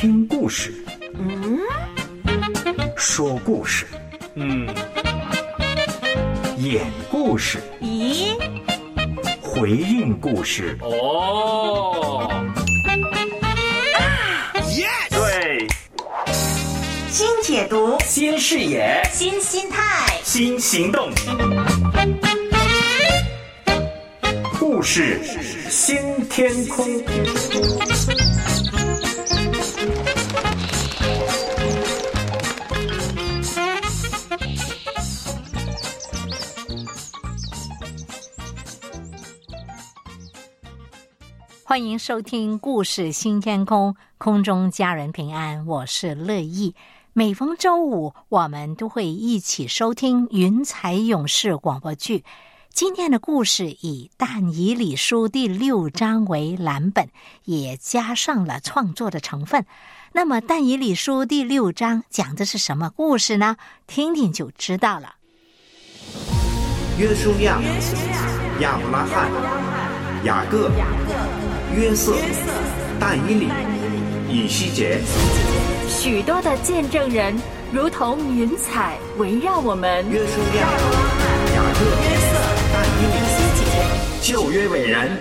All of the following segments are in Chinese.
听故事，嗯，说故事，嗯，演故事，咦，回应故事。哦，啊，yes，对，新解读，新视野，新心态，新行动，故事。新天空。欢迎收听《故事新天空》，空中家人平安，我是乐意。每逢周五，我们都会一起收听《云彩勇士》广播剧。今天的故事以《但以理书》第六章为蓝本，也加上了创作的成分。那么，《但以理书》第六章讲的是什么故事呢？听听就知道了。约书亚、亚伯拉罕、雅各、约瑟、但以理、以西结，许多的见证人如同云彩围绕我们。约书亚、雅各、但以理、以西结，旧约伟人，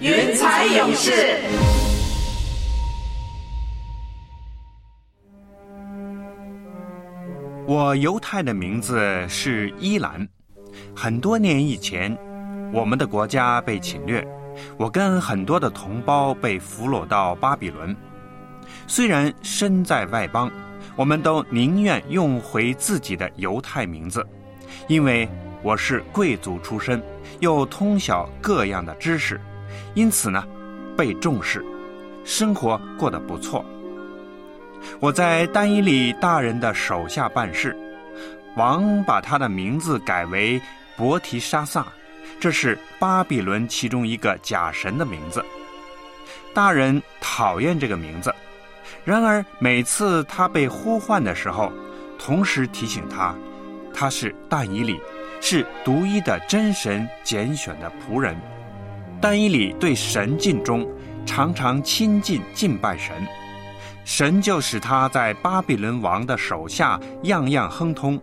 云彩勇士。我犹太的名字是伊兰。很多年以前，我们的国家被侵略，我跟很多的同胞被俘虏到巴比伦。虽然身在外邦，我们都宁愿用回自己的犹太名字，因为我是贵族出身，又通晓各样的知识，因此呢，被重视，生活过得不错。我在丹伊里大人的手下办事。王把他的名字改为伯提沙撒，这是巴比伦其中一个假神的名字。大人讨厌这个名字，然而每次他被呼唤的时候，同时提醒他，他是但以理，是独一的真神拣选的仆人。但以理对神尽忠，常常亲近敬拜神，神就使他在巴比伦王的手下样样亨通。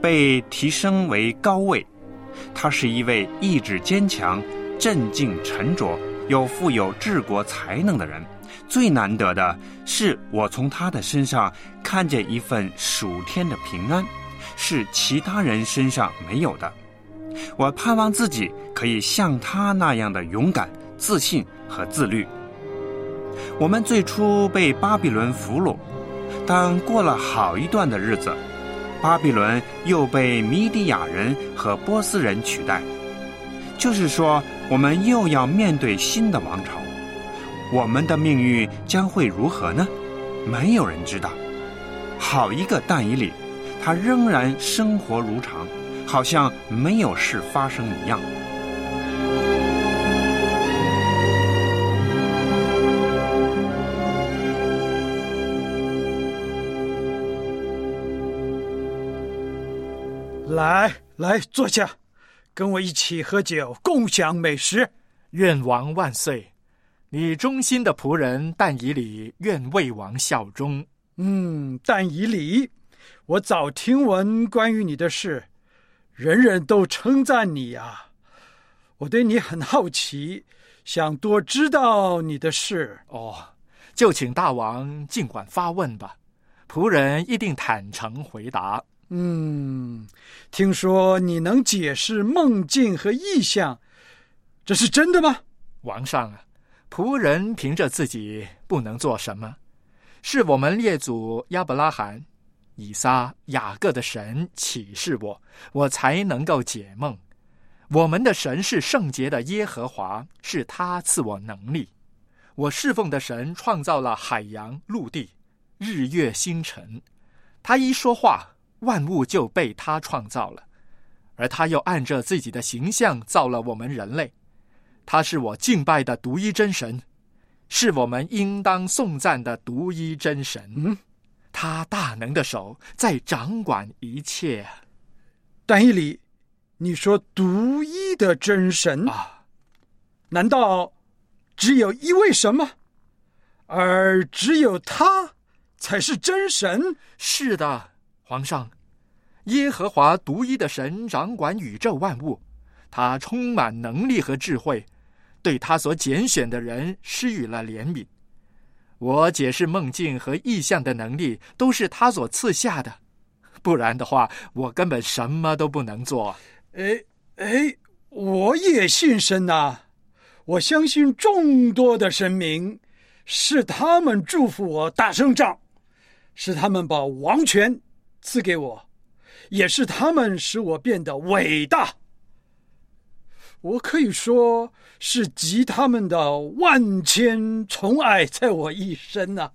被提升为高位，他是一位意志坚强、镇静沉着、又富有治国才能的人。最难得的是，我从他的身上看见一份属天的平安，是其他人身上没有的。我盼望自己可以像他那样的勇敢、自信和自律。我们最初被巴比伦俘虏，但过了好一段的日子。巴比伦又被米底亚人和波斯人取代，就是说，我们又要面对新的王朝。我们的命运将会如何呢？没有人知道。好一个但以里，他仍然生活如常，好像没有事发生一样。来来，坐下，跟我一起喝酒，共享美食。愿王万岁！你忠心的仆人但以礼愿为王效忠。嗯，但以礼，我早听闻关于你的事，人人都称赞你呀。我对你很好奇，想多知道你的事。哦，就请大王尽管发问吧，仆人一定坦诚回答。嗯，听说你能解释梦境和意象，这是真的吗？王上啊，仆人凭着自己不能做什么，是我们列祖亚伯拉罕、以撒、雅各的神启示我，我才能够解梦。我们的神是圣洁的耶和华，是他赐我能力。我侍奉的神创造了海洋、陆地、日月星辰，他一说话。万物就被他创造了，而他又按着自己的形象造了我们人类。他是我敬拜的独一真神，是我们应当颂赞的独一真神。嗯，他大能的手在掌管一切。但以理，你说独一的真神啊？难道只有一位神吗？而只有他才是真神。是的，皇上，耶和华独一的神掌管宇宙万物，他充满能力和智慧，对他所拣选的人施予了怜悯。我解释梦境和意象的能力都是他所赐下的，不然的话，我根本什么都不能做。哎哎，我也信神呐，我相信众多的神明，是他们祝福我打胜仗，是他们把王权赐给我，也是他们使我变得伟大。我可以说是集他们的万千宠爱在我一身呐、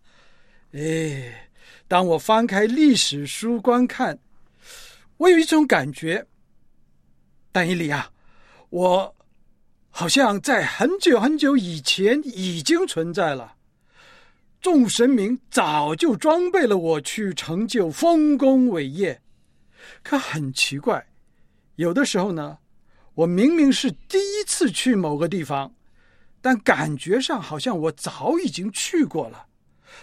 哎，当我翻开历史书观看，我有一种感觉，但以理啊，我好像在很久很久以前已经存在了。众神明早就装备了我去成就丰功伟业，可很奇怪，有的时候呢。我明明是第一次去某个地方，但感觉上好像我早已经去过了，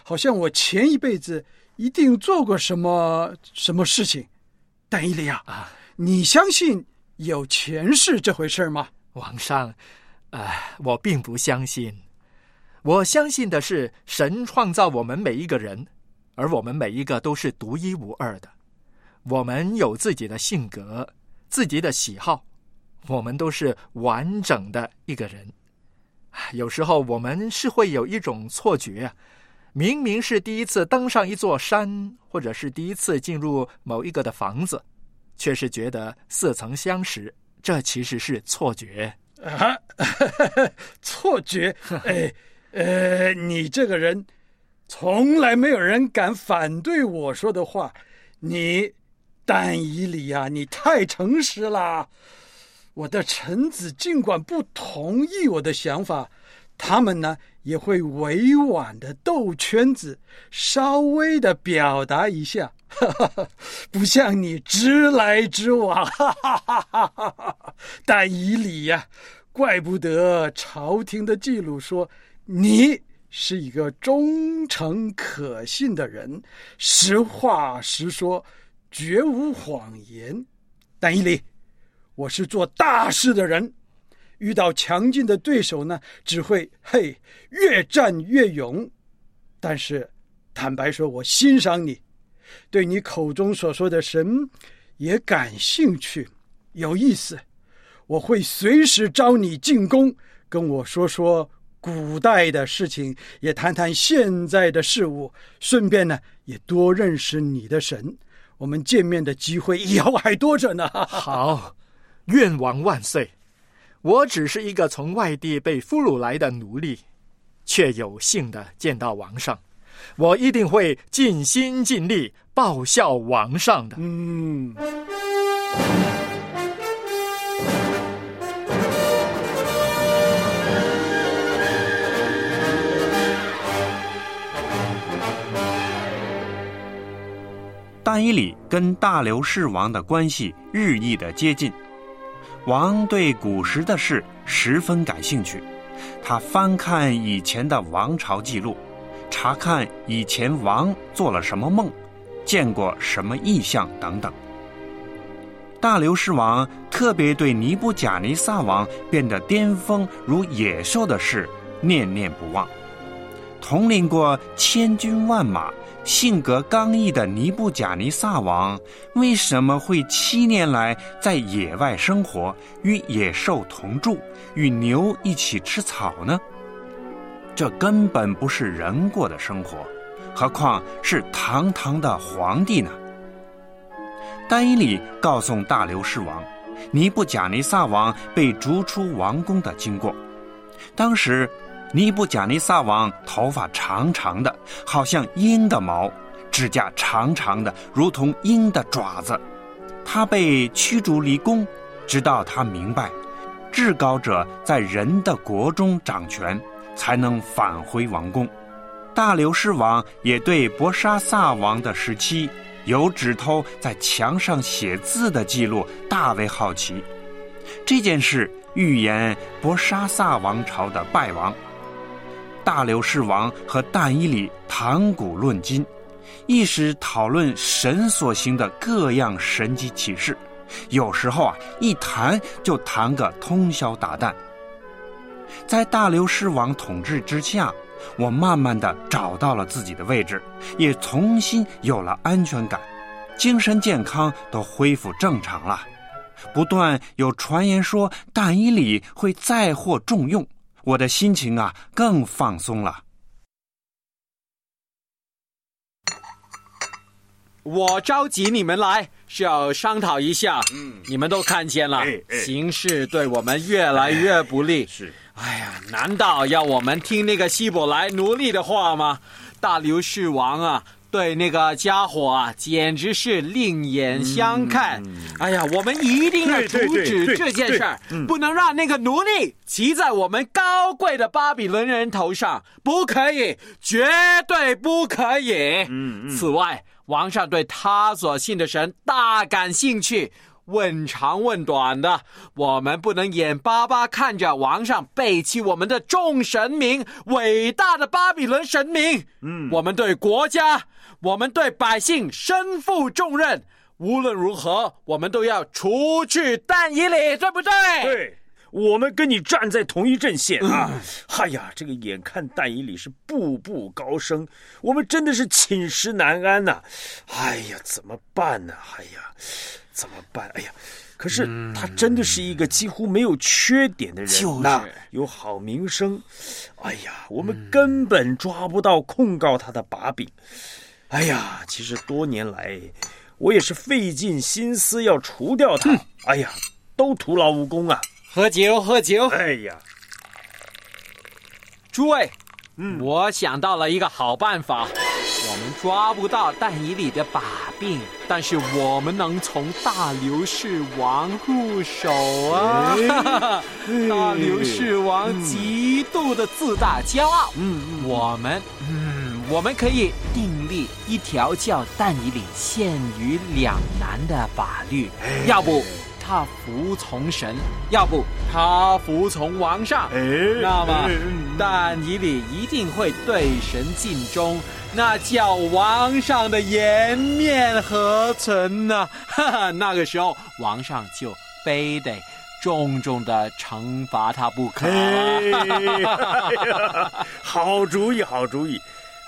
好像我前一辈子一定做过什么什么事情。但伊利亚啊，你相信有前世这回事吗？皇上，啊、我并不相信。我相信的是神创造我们每一个人，而我们每一个都是独一无二的。我们有自己的性格，自己的喜好。我们都是完整的一个人，有时候我们是会有一种错觉，明明是第一次登上一座山，或者是第一次进入某一个的房子，却是觉得似曾相识。这其实是错觉啊！错觉？哎，呃，你这个人，从来没有人敢反对我说的话。你，但以理呀，你太诚实啦！我的臣子尽管不同意我的想法，他们呢也会委婉的兜圈子，稍微的表达一下，哈哈哈不像你直来直往。哈哈哈哈哈哈！但以理呀、怪不得朝廷的记录说你是一个忠诚可信的人，实话实说，绝无谎言。但以理。我是做大事的人，遇到强劲的对手呢，只会嘿越战越勇。但是，坦白说，我欣赏你，对你口中所说的神也感兴趣，有意思。我会随时招你进宫，跟我说说古代的事情，也谈谈现在的事物，顺便呢，也多认识你的神。我们见面的机会以后还多着呢。好。愿王万岁！我只是一个从外地被俘虏来的奴隶，却有幸的见到王上。我一定会尽心尽力报效王上的。嗯。大伊里跟大流士王的关系日益的接近。王对古时的事十分感兴趣，他翻看以前的王朝记录，查看以前王做了什么梦，见过什么异象等等。大流士王特别对尼布甲尼撒王变得巅峰如野兽的事念念不忘。统领过千军万马、性格刚毅的尼布甲尼撒王，为什么会七年来在野外生活，与野兽同住，与牛一起吃草呢？这根本不是人过的生活，何况是堂堂的皇帝呢？丹伊里告诉大流士王，尼布甲尼撒王被逐出王宫的经过。当时。尼布甲尼撒王头发长长的，好像鹰的毛；指甲长长的，如同鹰的爪子。他被驱逐离宫，直到他明白，至高者在人的国中掌权，才能返回王宫。大流士王也对博沙萨王的时期有指头在墙上写字的记录大为好奇。这件事预言博沙萨王朝的败亡。大流士王和但伊里谈古论今，一时讨论神所行的各样神迹启示，有时候啊，一谈就谈个通宵达旦。在大流士王统治之下，我慢慢的找到了自己的位置，也重新有了安全感，精神健康都恢复正常了。不断有传言说但以里会再获重用，我的心情啊更放松了。我召集你们来是要商讨一下。嗯，你们都看见了，形势对我们越来越不利。是，哎呀，难道要我们听那个希伯来奴隶的话吗？大流士王啊！对那个家伙啊，简直是另眼相看。哎呀，我们一定要阻止这件事儿，不能让那个奴隶骑在我们高贵的巴比伦人头上，不可以，绝对不可以。此外，王上对他所信的神大感兴趣。问长问短的，我们不能眼巴巴看着王上背弃我们的众神明，伟大的巴比伦神明。嗯，我们对国家，我们对百姓身负重任。无论如何，我们都要除去但以理，对不对？对，我们跟你站在同一阵线啊！哎呀，这个眼看但以理是步步高升，我们真的是寝食难安呐！哎呀，怎么办呢？哎呀！怎么办？哎呀，可是他真的是一个几乎没有缺点的人呐，有好名声。哎呀，我们根本抓不到控告他的把柄。哎呀，其实多年来，我也是费尽心思要除掉他。哎呀，都徒劳无功啊！喝酒，喝酒。哎呀，诸位，嗯，我想到了一个好办法。我们抓不到但以里的把柄，但是我们能从大流士王入手啊！大流士王极度的自大骄傲，嗯，我们，嗯，我们可以订立一条叫但以理陷于两难的法律，要不他服从神，要不他服从王上，那么但以理一定会对神尽忠。那叫王上的颜面何存呢？哈哈，那个时候王上就非得重重的惩罚他不可。好主意，好主意！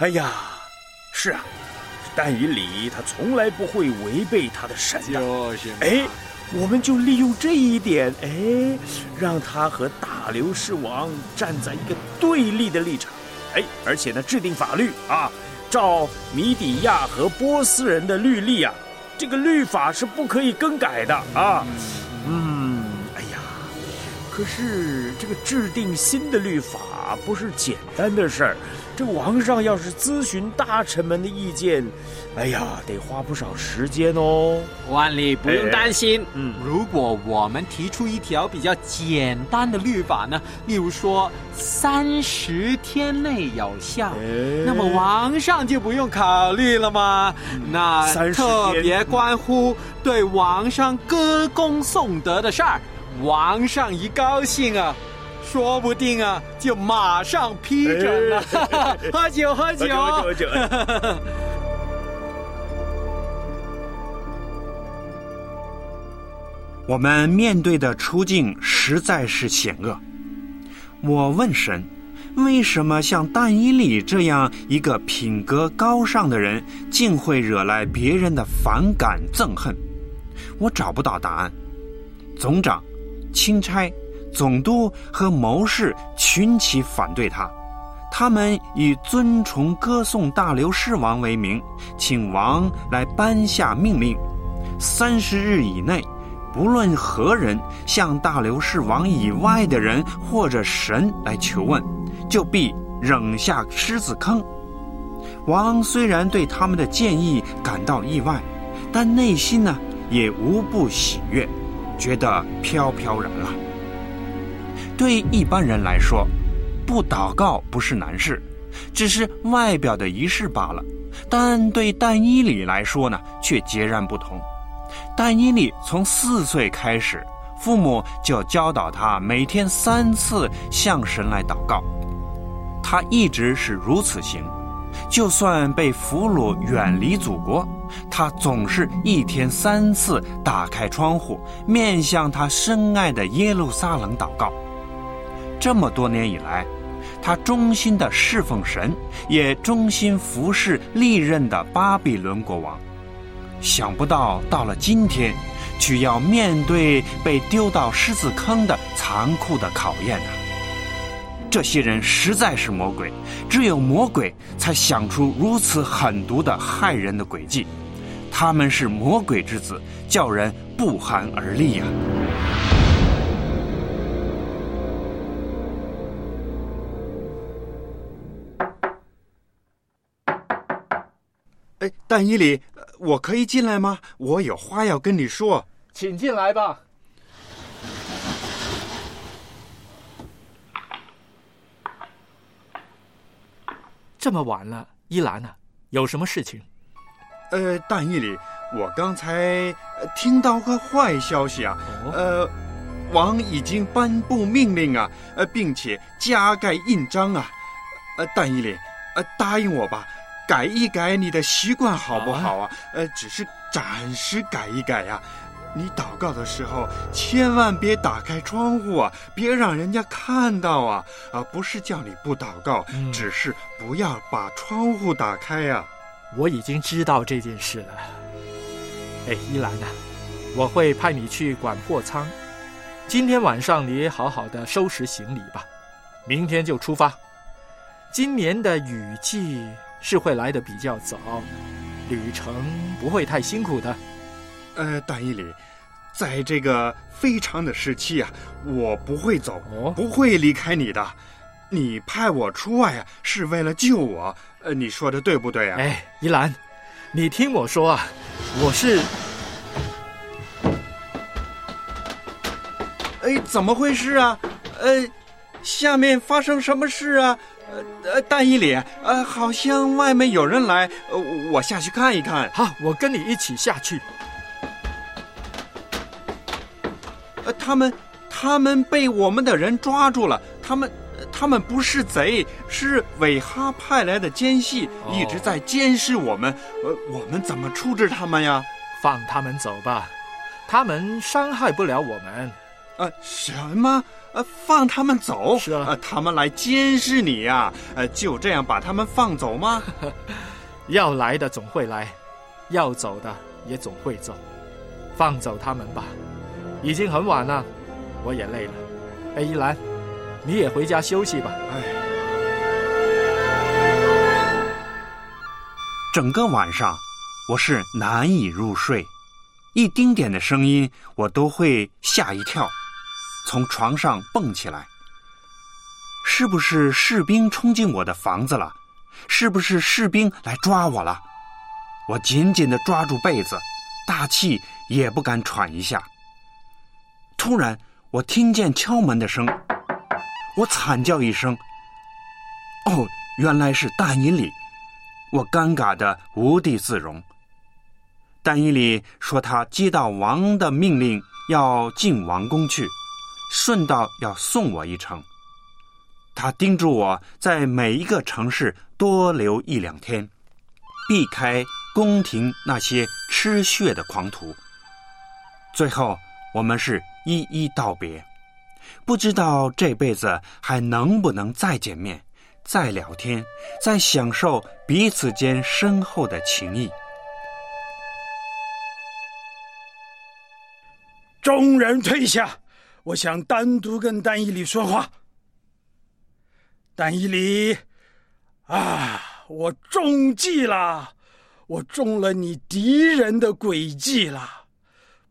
哎呀，是啊，但以理他从来不会违背他的神的。就是，哎，我们就利用这一点，哎，让他和大流士王站在一个对立的立场，哎，而且呢，制定法律啊。照米底亚和波斯人的律例啊，这个律法是不可以更改的啊。嗯，哎呀，可是这个制定新的律法不是简单的事儿。这王上要是咨询大臣们的意见，哎呀，得花不少时间哦。万里不用担心，嗯，如果我们提出一条比较简单的律法呢，例如说三十天内有效，那么王上就不用考虑了吗？那特别关乎对王上歌功颂德的事儿，王上一高兴啊。说不定啊，就马上批准了。喝酒，喝酒，喝酒。我们面对的处境实在是险恶。我问神，为什么像但伊利这样一个品格高尚的人，竟会惹来别人的反感憎恨？我找不到答案。总长，钦差。总督和谋士群起反对他，他们以尊崇歌颂大流士王为名，请王来颁下命令：三十日以内，不论何人向大流士王以外的人或者神来求问，就必扔下狮子坑。王虽然对他们的建议感到意外，但内心呢也无不喜悦，觉得飘飘然了。对一般人来说，不祷告不是难事，只是外表的仪式罢了。但对但伊里来说呢，却截然不同。但伊里从四岁开始，父母就教导他每天三次向神来祷告，他一直是如此行，就算被俘虏远离祖国，他总是一天三次打开窗户，面向他深爱的耶路撒冷祷告。这么多年以来，他忠心的侍奉神，也忠心服侍历任的巴比伦国王。想不到到了今天，却要面对被丢到狮子坑的残酷的考验啊！这些人实在是魔鬼，只有魔鬼才想出如此狠毒的害人的诡计。他们是魔鬼之子，叫人不寒而栗呀！但伊里，我可以进来吗？我有话要跟你说。请进来吧。这么晚了，伊兰呢？有什么事情？呃，但伊里，我刚才听到个坏消息啊。呃，王已经颁布命令啊，呃，并且加盖印章啊。呃，但伊里，呃，答应我吧。改一改你的习惯好不好啊？呃，只是暂时改一改呀。你祷告的时候千万别打开窗户啊，别让人家看到啊！啊，不是叫你不祷告，只是不要把窗户打开呀。我已经知道这件事了。哎，依兰啊，我会派你去管货仓。今天晚上你好好的收拾行李吧，明天就出发。今年的雨季。是会来的比较早，旅程不会太辛苦的。呃，大义里，在这个非常的时期啊，我不会走，不会离开你的。你派我出外啊，是为了救我。呃，你说的对不对啊？哎，依兰，你听我说啊，我是……哎，怎么回事啊？呃，下面发生什么事啊？呃呃，大伊里，呃，好像外面有人来，呃，我下去看一看。好，我跟你一起下去。呃，他们，他们被我们的人抓住了。他们，他们不是贼，是韦哈派来的奸细，一直在监视我们。呃，我们怎么处置他们呀？放他们走吧，他们伤害不了我们。呃，什么？呃，放他们走？是啊，他们来监视你呀。呃，就这样把他们放走吗？要来的总会来，要走的也总会走。放走他们吧，已经很晚了，我也累了。哎，依兰，你也回家休息吧。哎，整个晚上我是难以入睡，一丁点的声音我都会吓一跳。从床上蹦起来，是不是士兵冲进我的房子了？是不是士兵来抓我了？我紧紧的抓住被子，大气也不敢喘一下。突然，我听见敲门的声，我惨叫一声：“哦，原来是但以里！”我尴尬的无地自容。但以里说他接到王的命令，要进王宫去。顺道要送我一程，他叮嘱我在每一个城市多留一两天，避开宫廷那些吃血的狂徒。最后，我们是一一道别，不知道这辈子还能不能再见面、再聊天、再享受彼此间深厚的情谊。众人退下。我想单独跟丹伊里说话。丹伊里，啊，我中计了，我中了你敌人的诡计了。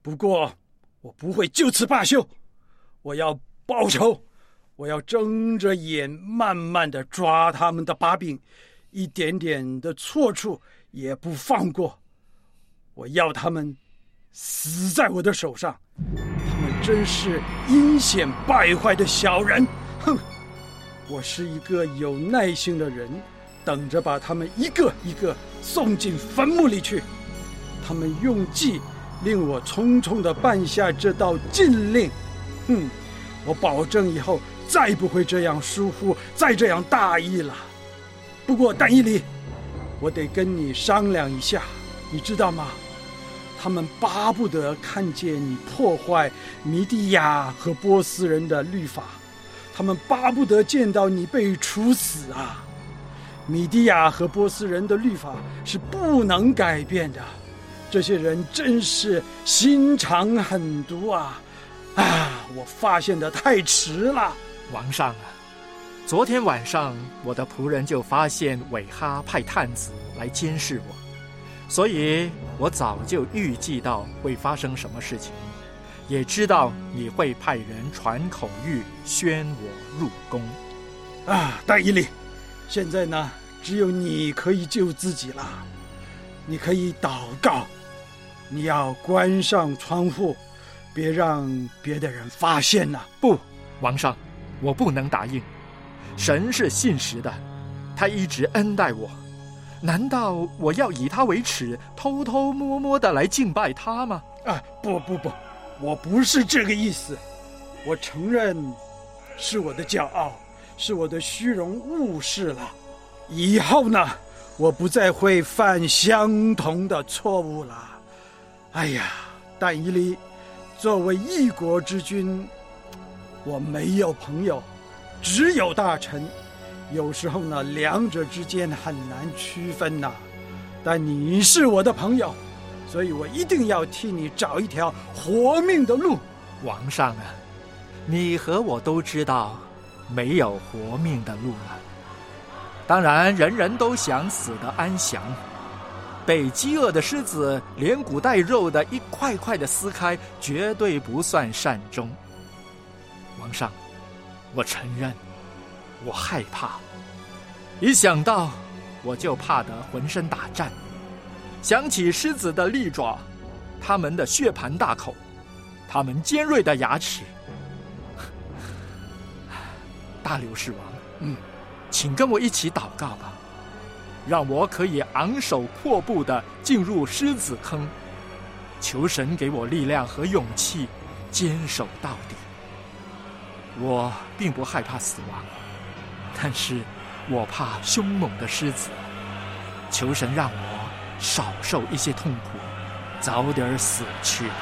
不过，我不会就此罢休，我要报仇，我要睁着眼慢慢的抓他们的把柄，一点点的错处也不放过。我要他们死在我的手上。真是阴险败坏的小人！哼，我是一个有耐心的人，等着把他们一个一个送进坟墓里去。他们用计令我匆匆的办下这道禁令。哼，我保证以后再不会这样疏忽，再这样大意了。不过，但伊里，我得跟你商量一下，你知道吗？他们巴不得看见你破坏米底亚和波斯人的律法，他们巴不得见到你被处死啊！米底亚和波斯人的律法是不能改变的，这些人真是心肠狠毒啊！啊，我发现的太迟了，王上啊！昨天晚上我的仆人就发现韦哈派探子来监视我。所以我早就预计到会发生什么事情，也知道你会派人传口谕宣我入宫。啊，大伊利，现在呢，只有你可以救自己了。你可以祷告，你要关上窗户，别让别的人发现呐。不，王上，我不能答应。神是信实的，他一直恩待我。难道我要以他为耻，偷偷摸摸的来敬拜他吗？啊，不不不，我不是这个意思。我承认，是我的骄傲，是我的虚荣误事了。以后呢，我不再会犯相同的错误了。哎呀，但伊犁，作为一国之君，我没有朋友，只有大臣。有时候呢，两者之间很难区分呐。但你是我的朋友，所以我一定要替你找一条活命的路。王上啊，你和我都知道，没有活命的路了。当然，人人都想死得安详。被饥饿的狮子连骨带肉的一块块的撕开，绝对不算善终。王上，我承认。我害怕，一想到我就怕得浑身打颤。想起狮子的利爪，它们的血盘大口，它们尖锐的牙齿。大刘氏王，嗯，请跟我一起祷告吧，让我可以昂首阔步的进入狮子坑，求神给我力量和勇气，坚守到底。我并不害怕死亡。但是，我怕凶猛的狮子。求神让我少受一些痛苦，早点死去吧。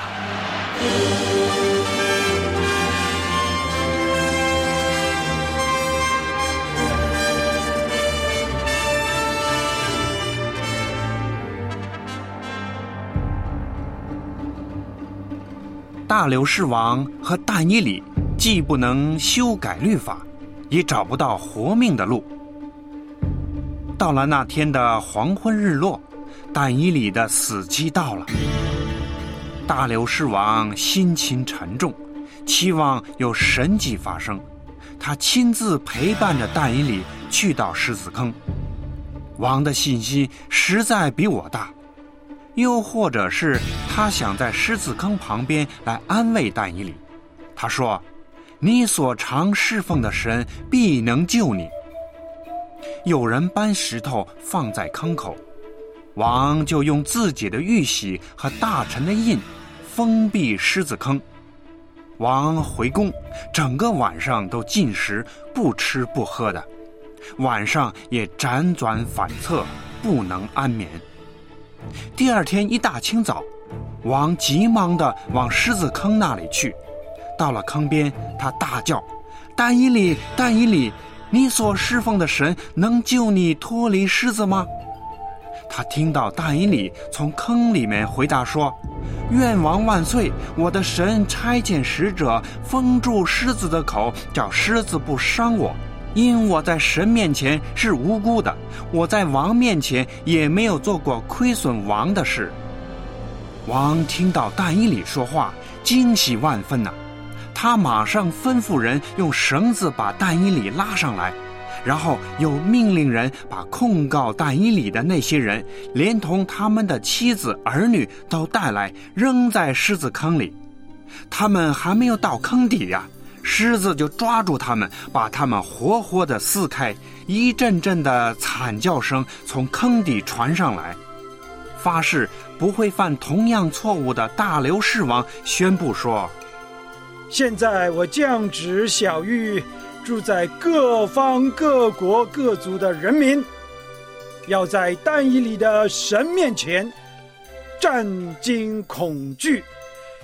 大流士王和大尼里既不能修改律法。也找不到活命的路。到了那天的黄昏日落，但伊里的死期到了。大流士王心情沉重，期望有神迹发生。他亲自陪伴着但伊里去到狮子坑。王的信心实在比我大，又或者是他想在狮子坑旁边来安慰但伊里。他说。你所常侍奉的神必能救你。有人搬石头放在坑口，王就用自己的玉玺和大臣的印封闭狮子坑。王回宫，整个晚上都进食，不吃不喝的，晚上也辗转反侧，不能安眠。第二天一大清早，王急忙的往狮子坑那里去。到了坑边，他大叫：“但以里，但以里，你所侍奉的神能救你脱离狮子吗？”他听到但以里从坑里面回答说：“愿王万岁！我的神差遣使者封住狮子的口，叫狮子不伤我，因我在神面前是无辜的，我在王面前也没有做过亏损王的事。”王听到但以里说话，惊喜万分呐。他马上吩咐人用绳子把但伊里拉上来，然后又命令人把控告但伊里的那些人，连同他们的妻子儿女都带来，扔在狮子坑里。他们还没有到坑底呀，狮子就抓住他们，把他们活活的撕开。一阵阵的惨叫声从坑底传上来。发誓不会犯同样错误的大流士王宣布说。现在我降旨小谕住在各方各国各族的人民，要在但以里的神面前战惊恐惧，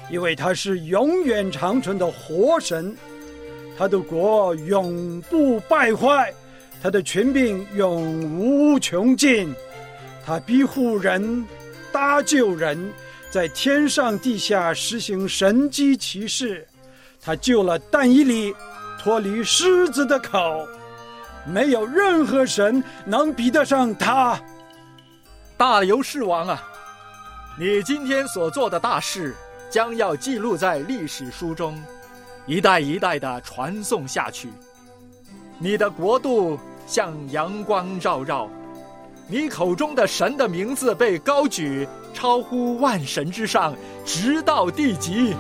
因为他是永远长存的活神，他的国永不败坏，他的权柄永无穷尽，他庇护人，搭救人，在天上地下实行神机骑士，他救了但以里脱离狮子的口。没有任何神能比得上他，大流士王啊！你今天所做的大事，将要记录在历史书中，一代一代的传颂下去。你的国度像阳光照耀，你口中的神的名字被高举，超乎万神之上，直到地极。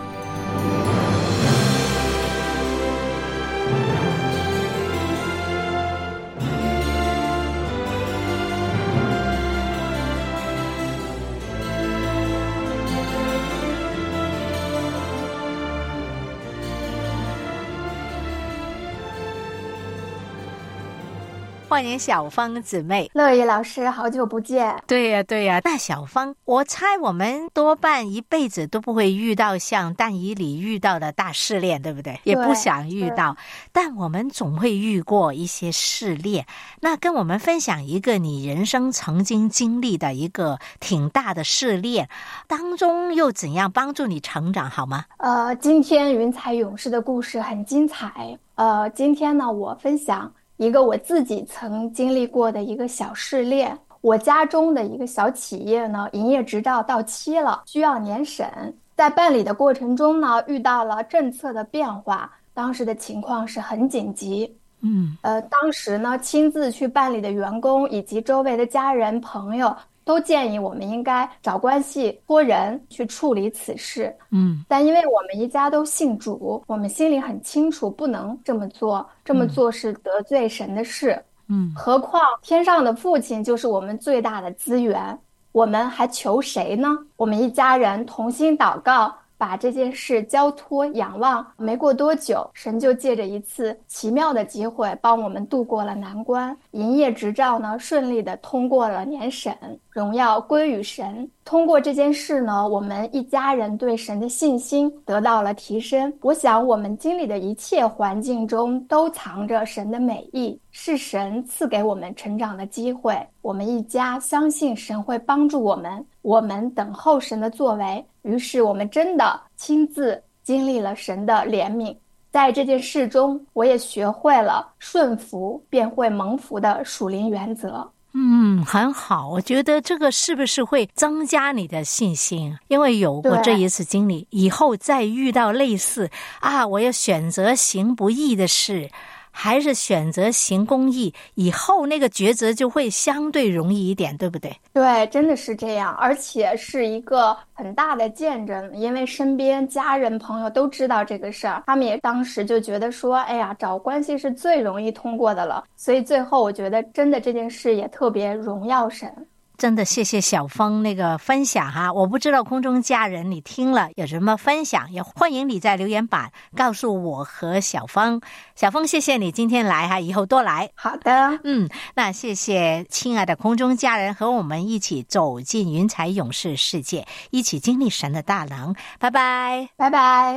欢迎小芳姊妹，乐怡老师，好久不见。对呀，对呀。那小芳，我猜我们多半一辈子都不会遇到像但以里遇到的大试炼，对不对？也不想遇到，但我们总会遇过一些试炼。那跟我们分享一个你人生曾经经历的一个挺大的试炼，当中又怎样帮助你成长，好吗？呃，今天云彩勇士的故事很精彩。呃，今天呢，我分享。一个我自己曾经历过的一个小试炼，我家中的一个小企业呢，营业执照到期了，需要年审。在办理的过程中呢，遇到了政策的变化，当时的情况是很紧急。嗯，呃，当时呢，亲自去办理的员工以及周围的家人朋友。都建议我们应该找关系托人去处理此事。嗯，但因为我们一家都信主，我们心里很清楚不能这么做，这么做是得罪神的事。嗯，何况天上的父亲就是我们最大的资源，我们还求谁呢？我们一家人同心祷告。把这件事交托仰望，没过多久，神就借着一次奇妙的机会，帮我们度过了难关。营业执照呢，顺利的通过了年审，荣耀归于神。通过这件事呢，我们一家人对神的信心得到了提升。我想，我们经历的一切环境中都藏着神的美意，是神赐给我们成长的机会。我们一家相信神会帮助我们，我们等候神的作为。于是，我们真的亲自经历了神的怜悯。在这件事中，我也学会了顺服便会蒙福的属灵原则。嗯，很好。我觉得这个是不是会增加你的信心？因为有过这一次经历，以后再遇到类似啊，我要选择行不义的事。还是选择行公益，以后那个抉择就会相对容易一点，对不对？对，真的是这样，而且是一个很大的见证，因为身边家人朋友都知道这个事儿，他们也当时就觉得说，哎呀，找关系是最容易通过的了，所以最后我觉得真的这件事也特别荣耀神。真的谢谢小峰那个分享哈，我不知道空中家人你听了有什么分享，也欢迎你在留言板告诉我和小峰。小峰，谢谢你今天来哈，以后多来。好的，嗯，那谢谢亲爱的空中家人和我们一起走进云彩勇士世界，一起经历神的大能。拜拜，拜拜。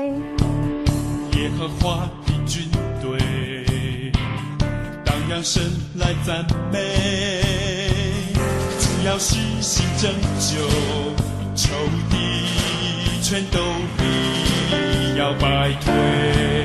耶和华的军队，当扬声来赞美。要实行拯救，仇敌全都必要败退。